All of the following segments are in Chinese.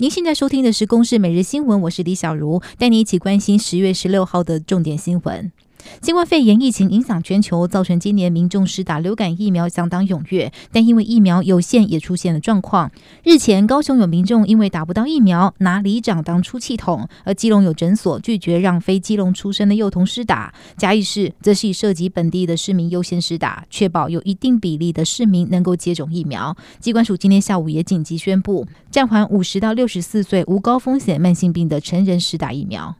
您现在收听的是《公视每日新闻》，我是李小茹，带你一起关心十月十六号的重点新闻。新冠肺炎疫情影响全球，造成今年民众施打流感疫苗相当踊跃，但因为疫苗有限，也出现了状况。日前，高雄有民众因为打不到疫苗，拿里长当出气筒；而基隆有诊所拒绝让非基隆出生的幼童施打。嘉义市则是以涉及本地的市民优先施打，确保有一定比例的市民能够接种疫苗。机关署今天下午也紧急宣布，暂缓五十到六十四岁无高风险慢性病的成人施打疫苗。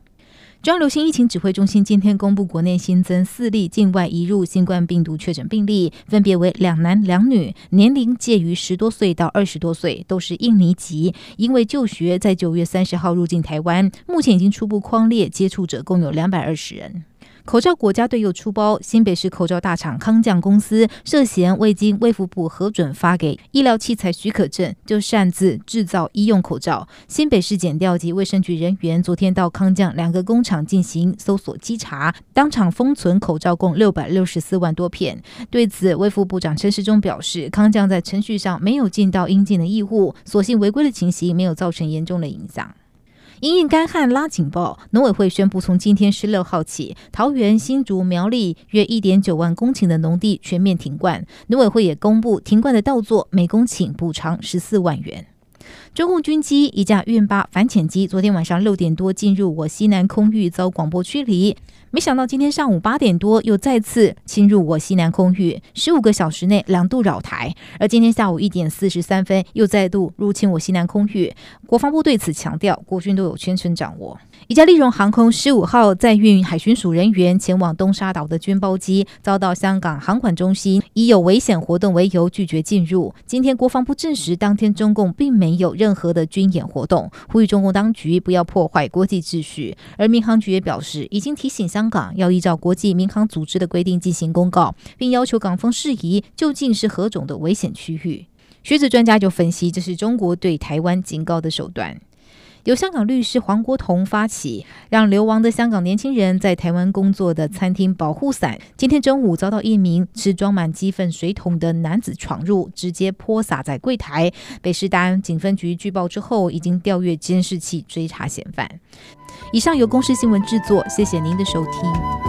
中央流行疫情指挥中心今天公布，国内新增四例境外移入新冠病毒确诊病例，分别为两男两女，年龄介于十多岁到二十多岁，都是印尼籍，因为就学在九月三十号入境台湾，目前已经初步框列接触者共有两百二十人。口罩国家队又出包，新北市口罩大厂康匠公司涉嫌未经卫福部核准发给医疗器材许可证，就擅自制造医用口罩。新北市检调及卫生局人员昨天到康匠两个工厂进行搜索稽查，当场封存口罩共六百六十四万多片。对此，卫福部长陈时中表示，康匠在程序上没有尽到应尽的义务，所幸违规的情形没有造成严重的影响。因应干旱拉警报，农委会宣布，从今天十六号起，桃园、新竹、苗栗约一点九万公顷的农地全面停灌。农委会也公布停灌的稻作每公顷补偿十四万元。中共军机一架运八反潜机，昨天晚上六点多进入我西南空域，遭广播驱离。没想到今天上午八点多又再次侵入我西南空域，十五个小时内两度扰台。而今天下午一点四十三分又再度入侵我西南空域。国防部对此强调，国军都有全程掌握。一架立荣航空十五号载运海巡署人员前往东沙岛的军包机，遭到香港航管中心以有危险活动为由拒绝进入。今天国防部证实，当天中共并没有任何的军演活动，呼吁中共当局不要破坏国际秩序。而民航局也表示，已经提醒香港要依照国际民航组织的规定进行公告，并要求港方释宜究竟是何种的危险区域。学者专家就分析，这是中国对台湾警告的手段。由香港律师黄国同发起，让流亡的香港年轻人在台湾工作的餐厅保护伞，今天中午遭到一名持装满鸡粪水桶的男子闯入，直接泼洒在柜台。北市大安警分局据报之后，已经调阅监视器追查嫌犯。以上由公视新闻制作，谢谢您的收听。